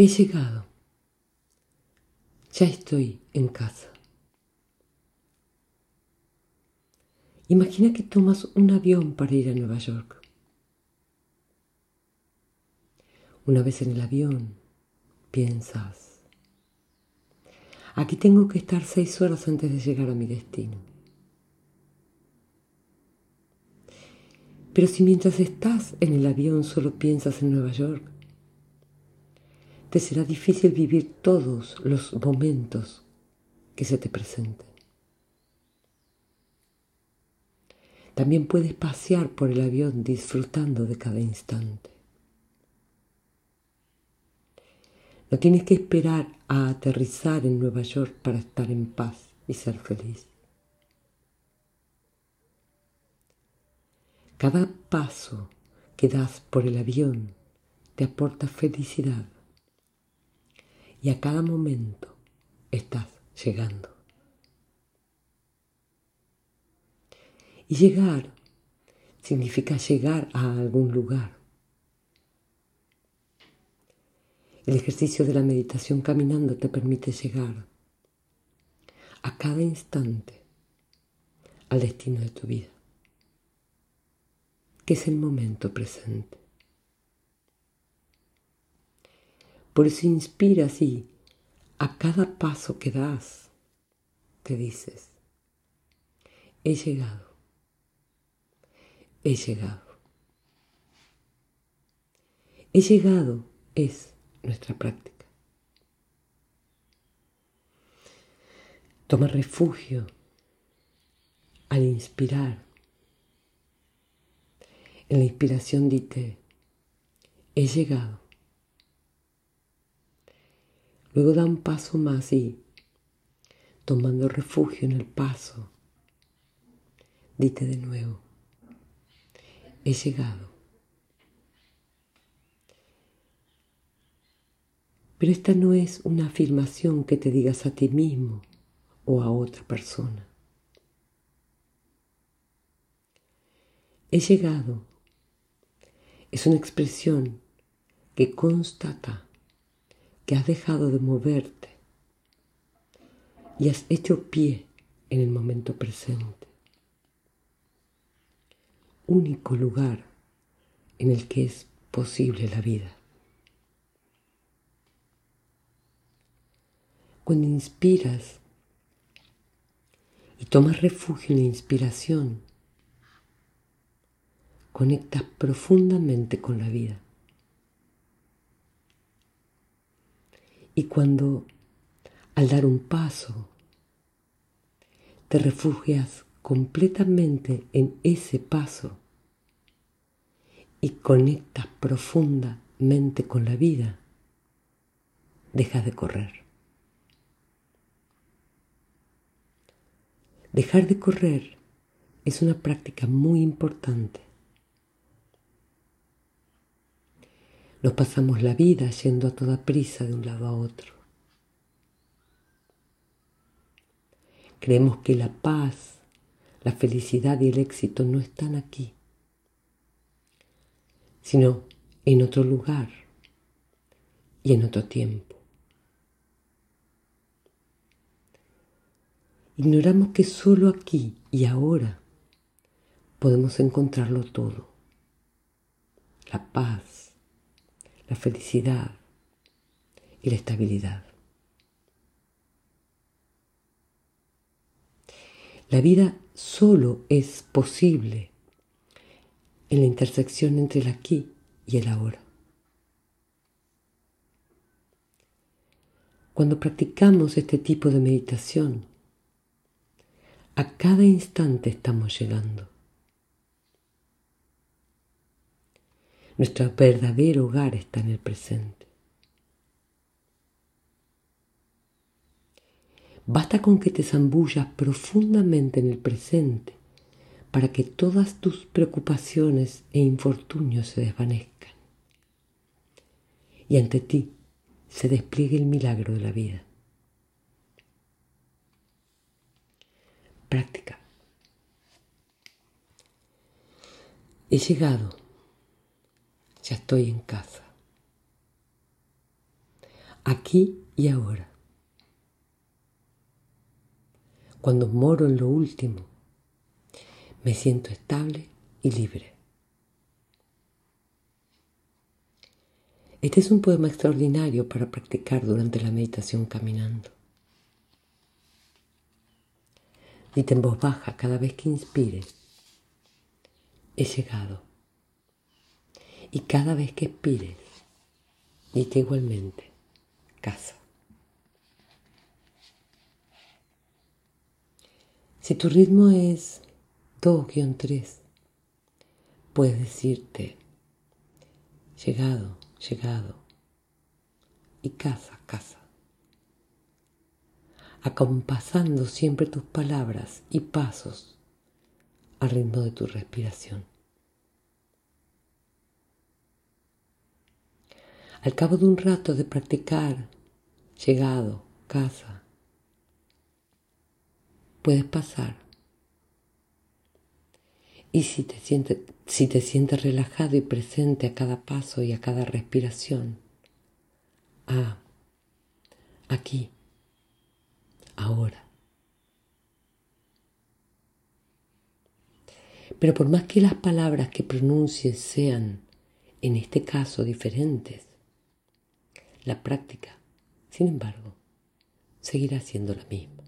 He llegado. Ya estoy en casa. Imagina que tomas un avión para ir a Nueva York. Una vez en el avión, piensas, aquí tengo que estar seis horas antes de llegar a mi destino. Pero si mientras estás en el avión solo piensas en Nueva York, te será difícil vivir todos los momentos que se te presenten. También puedes pasear por el avión disfrutando de cada instante. No tienes que esperar a aterrizar en Nueva York para estar en paz y ser feliz. Cada paso que das por el avión te aporta felicidad y a cada momento estás llegando. Y llegar significa llegar a algún lugar. El ejercicio de la meditación caminando te permite llegar a cada instante al destino de tu vida, que es el momento presente. Por eso inspiras y a cada paso que das te dices, he llegado, he llegado. He llegado es nuestra práctica. Toma refugio al inspirar. En la inspiración dite, he llegado. Luego da un paso más y, tomando refugio en el paso, dite de nuevo, he llegado. Pero esta no es una afirmación que te digas a ti mismo o a otra persona. He llegado es una expresión que constata que has dejado de moverte y has hecho pie en el momento presente. Único lugar en el que es posible la vida. Cuando inspiras y tomas refugio en la inspiración, conectas profundamente con la vida. Y cuando al dar un paso te refugias completamente en ese paso y conectas profundamente con la vida, dejas de correr. Dejar de correr es una práctica muy importante. Nos pasamos la vida yendo a toda prisa de un lado a otro. Creemos que la paz, la felicidad y el éxito no están aquí, sino en otro lugar y en otro tiempo. Ignoramos que solo aquí y ahora podemos encontrarlo todo. La paz, la felicidad y la estabilidad. La vida solo es posible en la intersección entre el aquí y el ahora. Cuando practicamos este tipo de meditación, a cada instante estamos llegando. Nuestro verdadero hogar está en el presente. Basta con que te zambullas profundamente en el presente para que todas tus preocupaciones e infortunios se desvanezcan y ante ti se despliegue el milagro de la vida. Práctica. He llegado ya estoy en casa. aquí y ahora. Cuando moro en lo último, me siento estable y libre. Este es un poema extraordinario para practicar durante la meditación caminando. Dite en voz baja cada vez que inspires, he llegado. Y cada vez que expires, dite igualmente, casa. Si tu ritmo es 2-3, puedes decirte, llegado, llegado, y casa, casa, acompasando siempre tus palabras y pasos al ritmo de tu respiración. Al cabo de un rato de practicar, llegado, casa, puedes pasar. Y si te, sientes, si te sientes relajado y presente a cada paso y a cada respiración, ah, aquí, ahora. Pero por más que las palabras que pronuncies sean, en este caso, diferentes, la práctica, sin embargo, seguirá siendo la misma.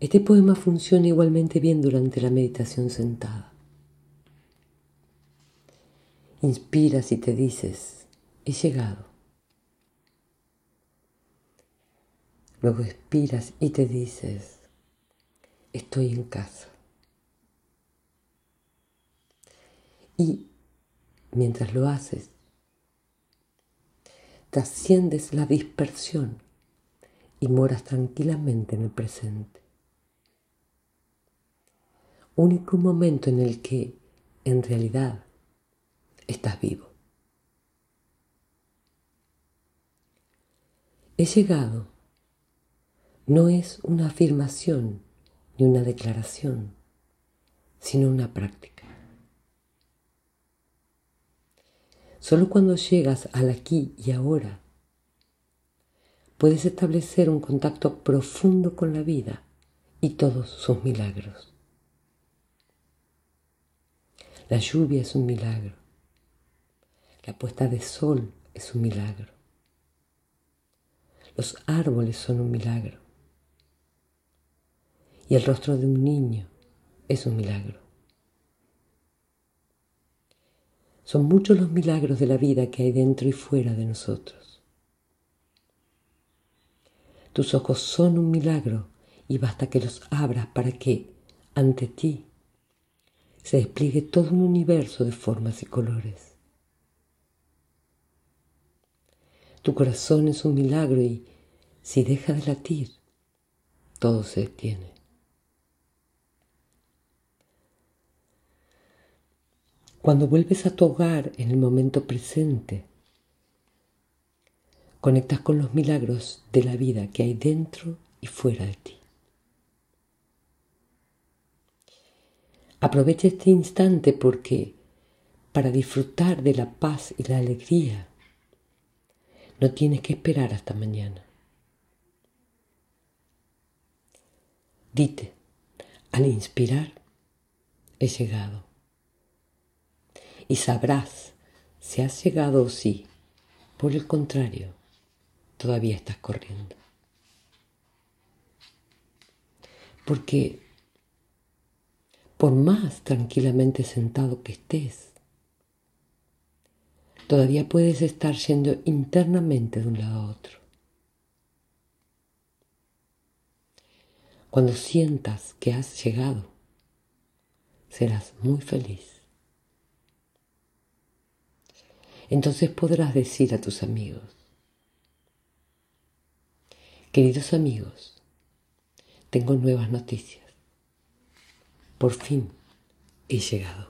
Este poema funciona igualmente bien durante la meditación sentada. Inspiras y te dices, he llegado. Luego expiras y te dices, estoy en casa. Y mientras lo haces, trasciendes la dispersión y moras tranquilamente en el presente. Único momento en el que en realidad estás vivo. He llegado no es una afirmación ni una declaración, sino una práctica. Solo cuando llegas al aquí y ahora, puedes establecer un contacto profundo con la vida y todos sus milagros. La lluvia es un milagro. La puesta de sol es un milagro. Los árboles son un milagro. Y el rostro de un niño es un milagro. Son muchos los milagros de la vida que hay dentro y fuera de nosotros. Tus ojos son un milagro y basta que los abras para que, ante ti, se despliegue todo un universo de formas y colores. Tu corazón es un milagro y si deja de latir, todo se detiene. Cuando vuelves a tu hogar en el momento presente, conectas con los milagros de la vida que hay dentro y fuera de ti. Aprovecha este instante porque para disfrutar de la paz y la alegría no tienes que esperar hasta mañana. Dite, al inspirar, he llegado y sabrás si has llegado o si, por el contrario, todavía estás corriendo. Porque por más tranquilamente sentado que estés, todavía puedes estar yendo internamente de un lado a otro. Cuando sientas que has llegado, serás muy feliz. Entonces podrás decir a tus amigos, queridos amigos, tengo nuevas noticias. Por fin he llegado.